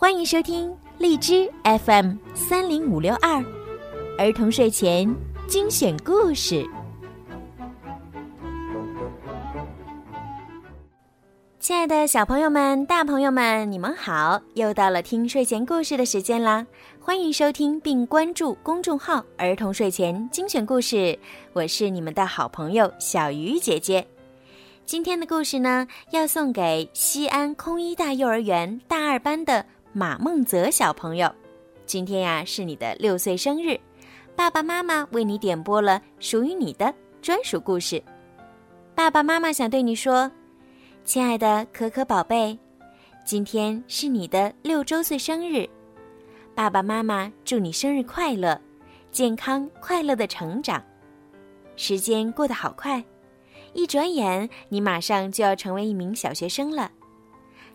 欢迎收听荔枝 FM 三零五六二儿童睡前精选故事。亲爱的小朋友们、大朋友们，你们好！又到了听睡前故事的时间啦！欢迎收听并关注公众号“儿童睡前精选故事”，我是你们的好朋友小鱼姐姐。今天的故事呢，要送给西安空一大幼儿园大二班的马梦泽小朋友。今天呀，是你的六岁生日，爸爸妈妈为你点播了属于你的专属故事。爸爸妈妈想对你说。亲爱的可可宝贝，今天是你的六周岁生日，爸爸妈妈祝你生日快乐，健康快乐的成长。时间过得好快，一转眼你马上就要成为一名小学生了。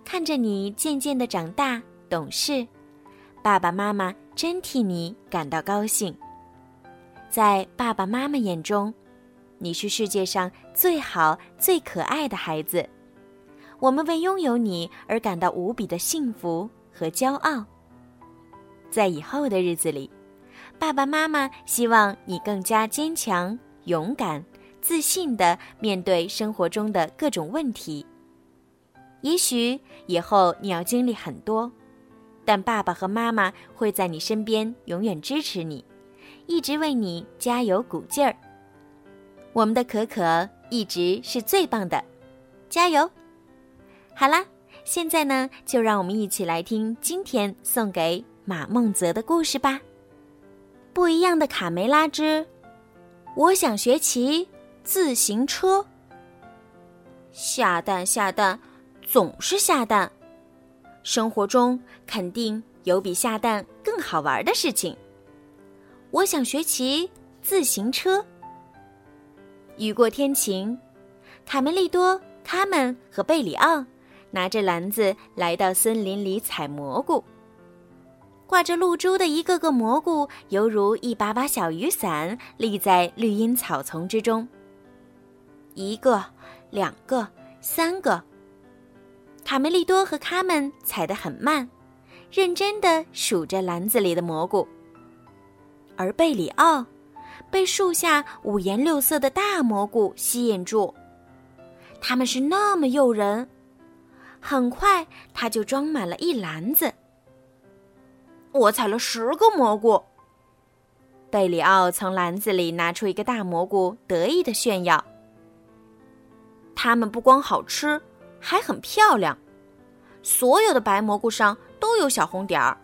看着你渐渐的长大懂事，爸爸妈妈真替你感到高兴。在爸爸妈妈眼中，你是世界上最好最可爱的孩子。我们为拥有你而感到无比的幸福和骄傲。在以后的日子里，爸爸妈妈希望你更加坚强、勇敢、自信地面对生活中的各种问题。也许以后你要经历很多，但爸爸和妈妈会在你身边永远支持你，一直为你加油鼓劲儿。我们的可可一直是最棒的，加油！好啦，现在呢，就让我们一起来听今天送给马梦泽的故事吧。不一样的卡梅拉之，我想学骑自行车。下蛋下蛋，总是下蛋。生活中肯定有比下蛋更好玩的事情。我想学骑自行车。雨过天晴，卡梅利多、卡门和贝里奥。拿着篮子来到森林里采蘑菇，挂着露珠的一个个蘑菇，犹如一把把小雨伞，立在绿荫草丛之中。一个，两个，三个。卡梅利多和卡门采得很慢，认真的数着篮子里的蘑菇。而贝里奥，被树下五颜六色的大蘑菇吸引住，它们是那么诱人。很快，他就装满了一篮子。我采了十个蘑菇。贝里奥从篮子里拿出一个大蘑菇，得意的炫耀。它们不光好吃，还很漂亮。所有的白蘑菇上都有小红点儿。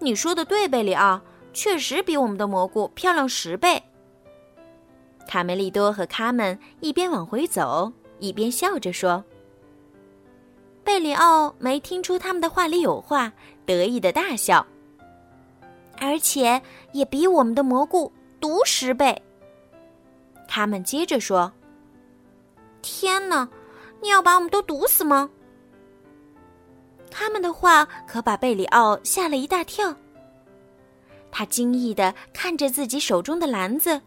你说的对，贝里奥，确实比我们的蘑菇漂亮十倍。卡梅利多和卡门一边往回走，一边笑着说。贝里奥没听出他们的话里有话，得意的大笑。而且也比我们的蘑菇毒十倍。他们接着说：“天哪，你要把我们都毒死吗？”他们的话可把贝里奥吓了一大跳。他惊异的看着自己手中的篮子，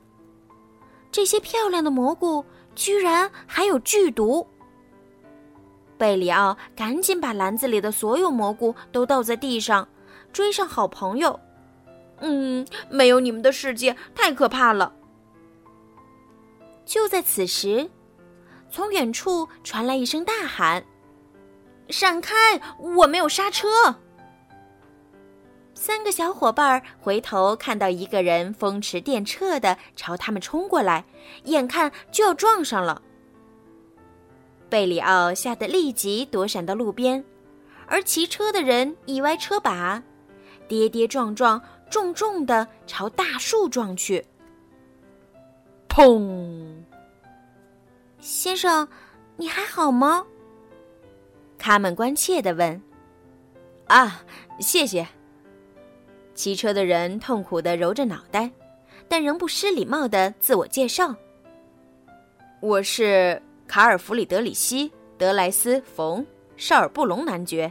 这些漂亮的蘑菇居然还有剧毒。贝里奥赶紧把篮子里的所有蘑菇都倒在地上，追上好朋友。嗯，没有你们的世界太可怕了。就在此时，从远处传来一声大喊：“闪开！我没有刹车！”三个小伙伴回头看到一个人风驰电掣的朝他们冲过来，眼看就要撞上了。贝里奥吓得立即躲闪到路边，而骑车的人一歪车把，跌跌撞撞，重重的朝大树撞去。砰！先生，你还好吗？卡门关切的问。啊，谢谢。骑车的人痛苦的揉着脑袋，但仍不失礼貌的自我介绍：“我是。”卡尔弗里德里希·德莱斯冯·绍尔布隆男爵。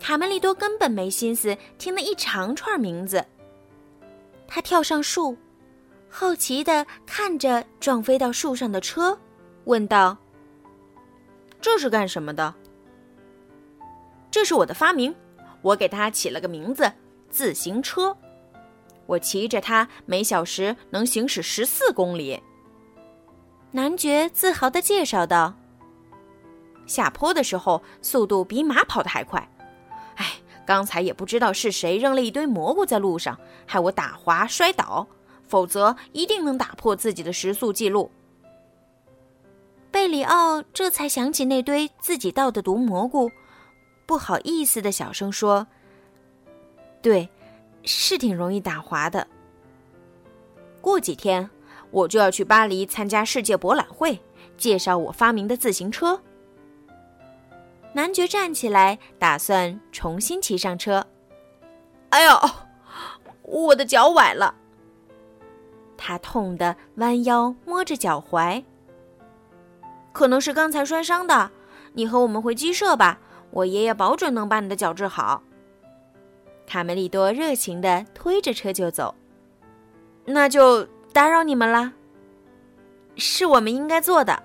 卡梅利多根本没心思听那一长串名字。他跳上树，好奇的看着撞飞到树上的车，问道：“这是干什么的？”这是我的发明，我给它起了个名字——自行车。我骑着它，每小时能行驶十四公里。”男爵自豪地介绍道。“下坡的时候，速度比马跑得还快。哎，刚才也不知道是谁扔了一堆蘑菇在路上，害我打滑摔倒。否则，一定能打破自己的时速记录。”贝里奥这才想起那堆自己倒的毒蘑菇，不好意思的小声说：“对，是挺容易打滑的。过几天我就要去巴黎参加世界博览会，介绍我发明的自行车。”男爵站起来，打算重新骑上车。哎呦，我的脚崴了！他痛得弯腰摸着脚踝。可能是刚才摔伤的，你和我们回鸡舍吧，我爷爷保准能把你的脚治好。卡梅利多热情地推着车就走，那就打扰你们了。是我们应该做的。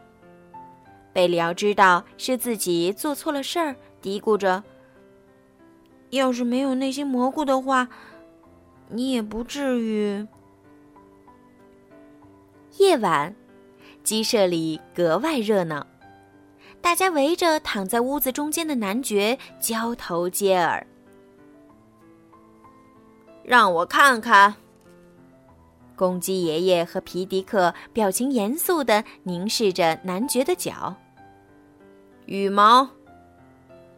贝里奥知道是自己做错了事儿，嘀咕着：“要是没有那些蘑菇的话，你也不至于。”夜晚。鸡舍里格外热闹，大家围着躺在屋子中间的男爵交头接耳。让我看看。公鸡爷爷和皮迪克表情严肃的凝视着男爵的脚。羽毛，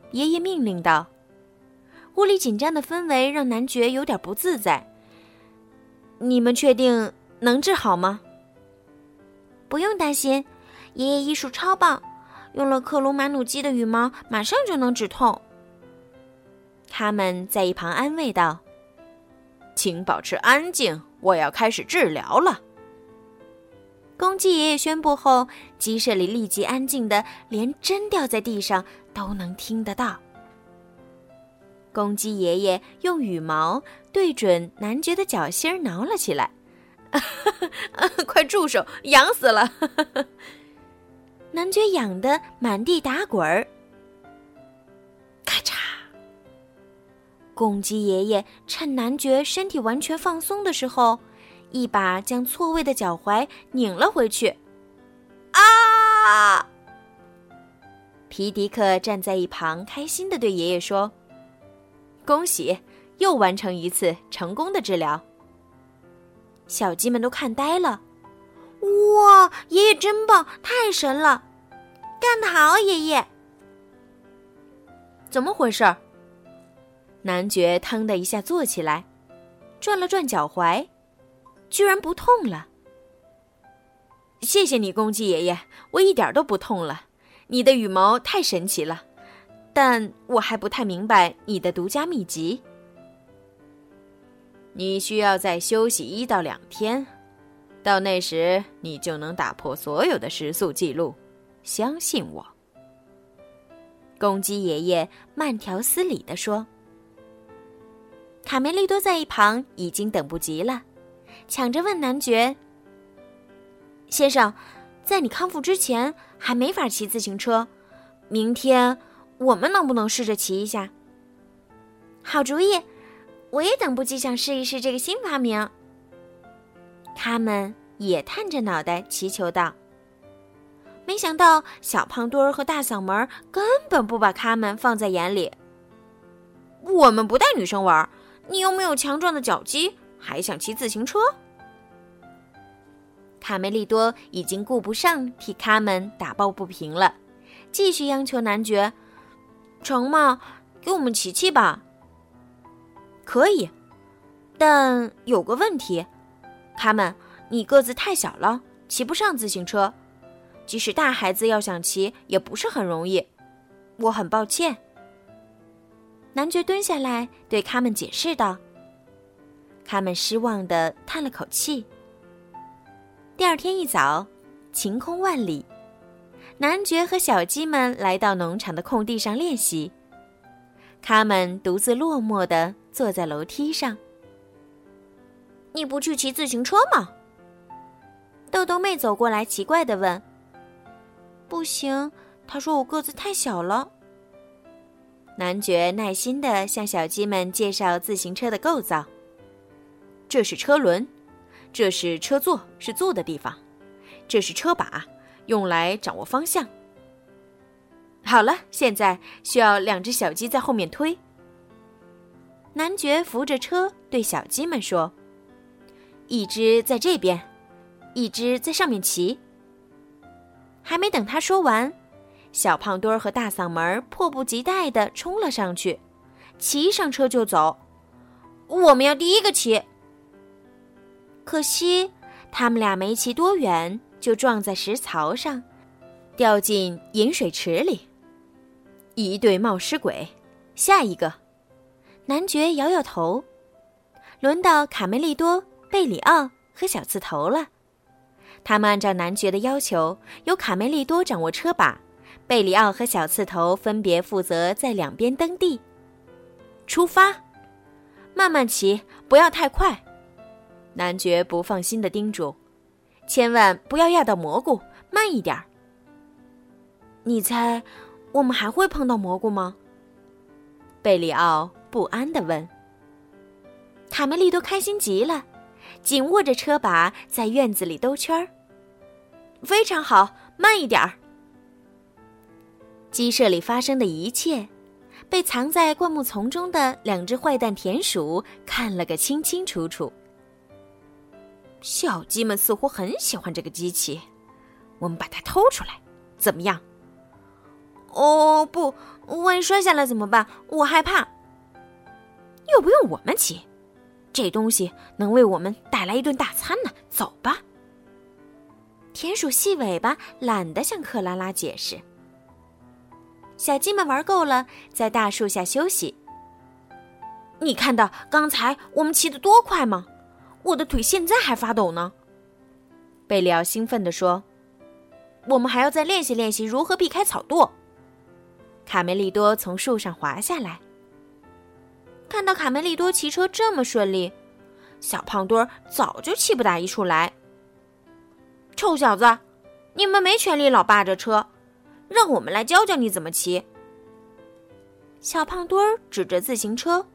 爷爷命令道。屋里紧张的氛围让男爵有点不自在。你们确定能治好吗？不用担心，爷爷医术超棒，用了克鲁马努鸡的羽毛，马上就能止痛。他们在一旁安慰道：“请保持安静，我要开始治疗了。”公鸡爷爷宣布后，鸡舍里立即安静的连针掉在地上都能听得到。公鸡爷爷用羽毛对准男爵的脚心挠了起来。快住手！痒死了！男爵痒得满地打滚儿。咔嚓！公鸡爷爷趁男爵身体完全放松的时候，一把将错位的脚踝拧了回去。啊！皮迪克站在一旁，开心的对爷爷说：“恭喜，又完成一次成功的治疗。”小鸡们都看呆了，哇！爷爷真棒，太神了，干得好，爷爷！怎么回事？男爵腾的一下坐起来，转了转脚踝，居然不痛了。谢谢你，公鸡爷爷，我一点都不痛了。你的羽毛太神奇了，但我还不太明白你的独家秘籍。你需要再休息一到两天，到那时你就能打破所有的时速记录。相信我。”公鸡爷爷慢条斯理地说。卡梅利多在一旁已经等不及了，抢着问男爵：“先生，在你康复之前还没法骑自行车，明天我们能不能试着骑一下？”好主意。我也等不及想试一试这个新发明。他们也探着脑袋祈求道：“没想到小胖墩儿和大嗓门根本不把他们放在眼里。我们不带女生玩，你又没有强壮的脚肌，还想骑自行车？”卡梅利多已经顾不上替他们打抱不平了，继续央求男爵：“成吗？给我们骑骑吧。”可以，但有个问题，卡门，你个子太小了，骑不上自行车。即使大孩子要想骑，也不是很容易。我很抱歉。男爵蹲下来对他们解释道。他们失望的叹了口气。第二天一早，晴空万里，男爵和小鸡们来到农场的空地上练习。他们独自落寞的坐在楼梯上。你不去骑自行车吗？豆豆妹走过来，奇怪的问。不行，她说我个子太小了。男爵耐心地向小鸡们介绍自行车的构造。这是车轮，这是车座，是坐的地方；这是车把，用来掌握方向。好了，现在需要两只小鸡在后面推。男爵扶着车对小鸡们说：“一只在这边，一只在上面骑。”还没等他说完，小胖墩儿和大嗓门迫不及待地冲了上去，骑上车就走。我们要第一个骑。可惜他们俩没骑多远，就撞在石槽上，掉进饮水池里。一对冒失鬼，下一个。男爵摇摇头，轮到卡梅利多、贝里奥和小刺头了。他们按照男爵的要求，由卡梅利多掌握车把，贝里奥和小刺头分别负责在两边蹬地。出发，慢慢骑，不要太快。男爵不放心的叮嘱：“千万不要压到蘑菇，慢一点儿。”你猜，我们还会碰到蘑菇吗？贝里奥不安的问。卡梅利多开心极了。紧握着车把，在院子里兜圈儿。非常好，慢一点儿。鸡舍里发生的一切，被藏在灌木丛中的两只坏蛋田鼠看了个清清楚楚。小鸡们似乎很喜欢这个机器，我们把它偷出来，怎么样？哦不，万一摔下来怎么办？我害怕。又不用我们骑。这东西能为我们带来一顿大餐呢。走吧。田鼠细尾巴懒得向克拉拉解释。小鸡们玩够了，在大树下休息。你看到刚才我们骑得多快吗？我的腿现在还发抖呢。贝里奥兴奋地说：“我们还要再练习练习如何避开草垛。”卡梅利多从树上滑下来。看到卡梅利多骑车这么顺利，小胖墩儿早就气不打一处来。臭小子，你们没权利老霸着车，让我们来教教你怎么骑。小胖墩儿指着自行车，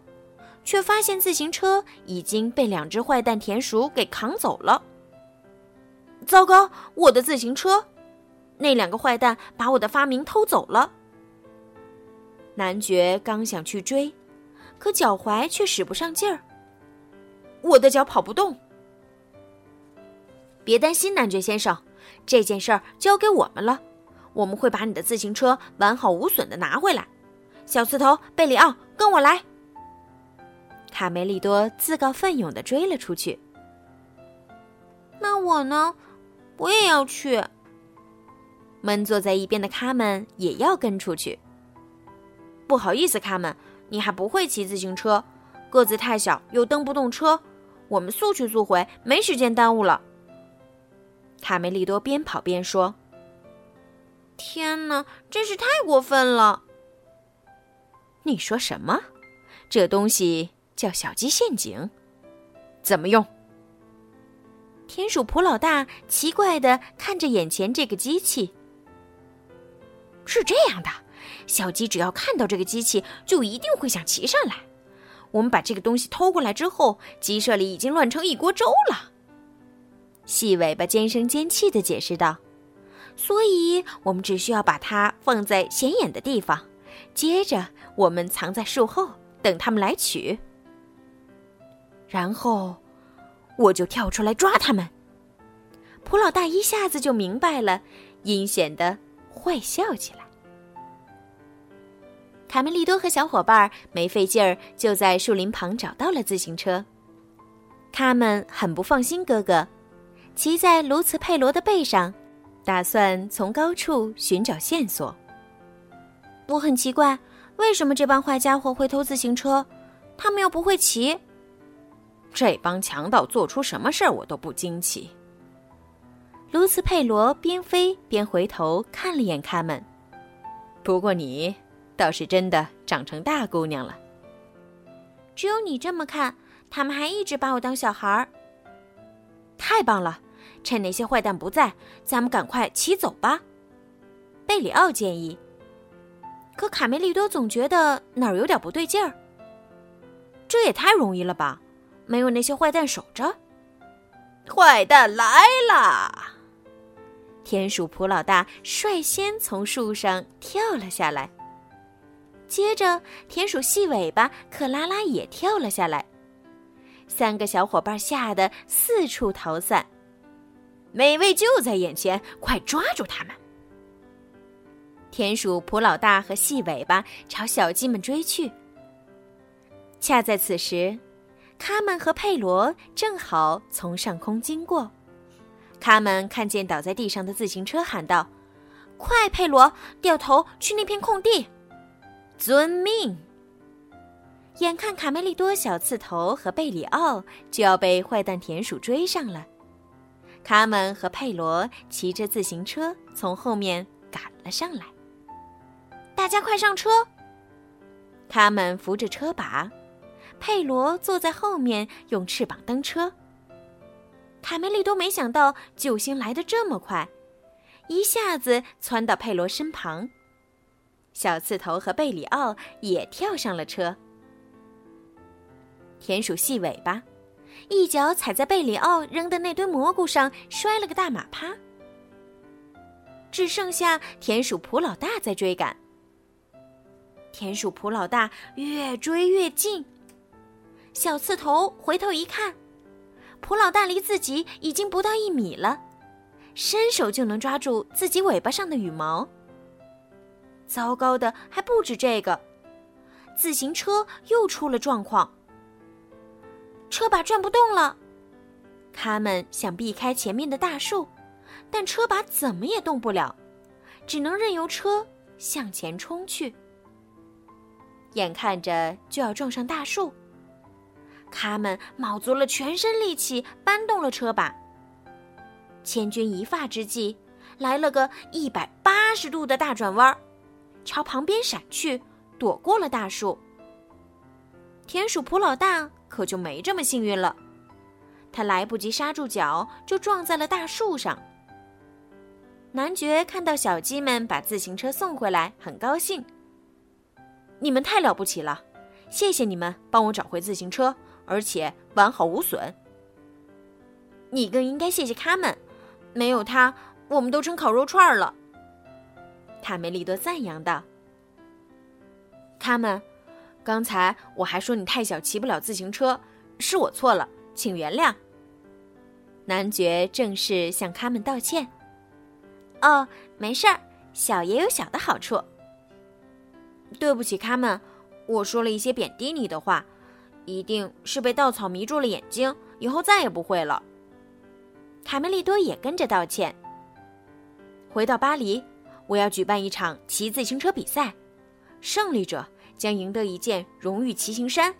却发现自行车已经被两只坏蛋田鼠给扛走了。糟糕，我的自行车！那两个坏蛋把我的发明偷走了。男爵刚想去追。可脚踝却使不上劲儿，我的脚跑不动。别担心，男爵先生，这件事儿交给我们了，我们会把你的自行车完好无损的拿回来。小刺头贝里奥，跟我来。卡梅利多自告奋勇的追了出去。那我呢？我也要去。闷坐在一边的卡门也要跟出去。不好意思，卡门。你还不会骑自行车，个子太小又蹬不动车，我们速去速回，没时间耽误了。卡梅利多边跑边说：“天哪，真是太过分了！”你说什么？这东西叫小鸡陷阱？怎么用？田鼠普老大奇怪的看着眼前这个机器。是这样的。小鸡只要看到这个机器，就一定会想骑上来。我们把这个东西偷过来之后，鸡舍里已经乱成一锅粥了。细尾巴尖声尖气的解释道：“所以，我们只需要把它放在显眼的地方，接着我们藏在树后，等他们来取。然后，我就跳出来抓他们。”普老大一下子就明白了，阴险的坏笑起来。卡梅利多和小伙伴没费劲儿，就在树林旁找到了自行车。他们很不放心哥哥，骑在卢茨佩罗的背上，打算从高处寻找线索。我很奇怪，为什么这帮坏家伙会偷自行车？他们又不会骑。这帮强盗做出什么事儿，我都不惊奇。卢茨佩罗边飞边回头看了眼他们。不过你。倒是真的长成大姑娘了。只有你这么看，他们还一直把我当小孩儿。太棒了！趁那些坏蛋不在，咱们赶快骑走吧。贝里奥建议。可卡梅利多总觉得哪儿有点不对劲儿。这也太容易了吧？没有那些坏蛋守着。坏蛋来啦！田鼠普老大率先从树上跳了下来，接着田鼠细尾巴克拉拉也跳了下来。三个小伙伴吓得四处逃散。美味就在眼前，快抓住他们！田鼠普老大和细尾巴朝小鸡们追去。恰在此时，卡门和佩罗正好从上空经过。卡门看见倒在地上的自行车，喊道：“快，佩罗，掉头去那片空地！”遵命。眼看卡梅利多、小刺头和贝里奥就要被坏蛋田鼠追上了，卡门和佩罗骑着自行车从后面赶了上来。大家快上车！卡门扶着车把，佩罗坐在后面用翅膀蹬车。卡梅利多没想到救星来得这么快，一下子窜到佩罗身旁。小刺头和贝里奥也跳上了车。田鼠细尾巴，一脚踩在贝里奥扔的那堆蘑菇上，摔了个大马趴。只剩下田鼠普老大在追赶。田鼠普老大越追越近，小刺头回头一看，普老大离自己已经不到一米了，伸手就能抓住自己尾巴上的羽毛。糟糕的还不止这个，自行车又出了状况。车把转不动了，他们想避开前面的大树，但车把怎么也动不了，只能任由车向前冲去。眼看着就要撞上大树，他们卯足了全身力气搬动了车把。千钧一发之际，来了个一百八十度的大转弯儿，朝旁边闪去，躲过了大树。田鼠普老大。可就没这么幸运了，他来不及刹住脚，就撞在了大树上。男爵看到小鸡们把自行车送回来，很高兴。你们太了不起了，谢谢你们帮我找回自行车，而且完好无损。你更应该谢谢他们，没有他，我们都成烤肉串了。卡梅利多赞扬道：“他们。”刚才我还说你太小，骑不了自行车，是我错了，请原谅。男爵正式向他们道歉。哦，没事儿，小也有小的好处。对不起，他们，我说了一些贬低你的话，一定是被稻草迷住了眼睛，以后再也不会了。卡梅利多也跟着道歉。回到巴黎，我要举办一场骑自行车比赛，胜利者。将赢得一件荣誉骑行衫。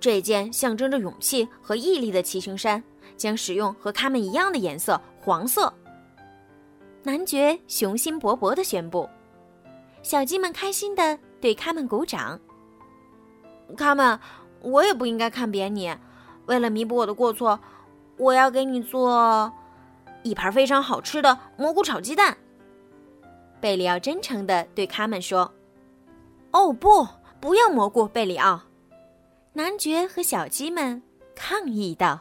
这件象征着勇气和毅力的骑行衫将使用和他们一样的颜色——黄色。男爵雄心勃勃地宣布，小鸡们开心地对他们鼓掌。他们，我也不应该看扁你。为了弥补我的过错，我要给你做一盘非常好吃的蘑菇炒鸡蛋。贝里奥真诚地对他们说。哦不，不要蘑菇，贝里奥！男爵和小鸡们抗议道：“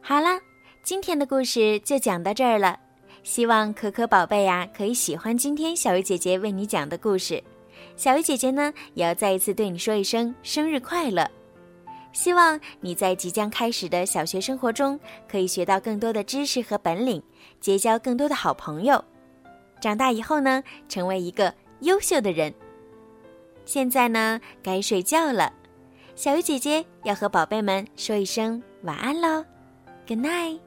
好啦，今天的故事就讲到这儿了。希望可可宝贝呀可以喜欢今天小鱼姐姐为你讲的故事。小鱼姐姐呢也要再一次对你说一声生日快乐！希望你在即将开始的小学生活中可以学到更多的知识和本领，结交更多的好朋友。长大以后呢，成为一个优秀的人。”现在呢，该睡觉了，小鱼姐姐要和宝贝们说一声晚安喽，Good night。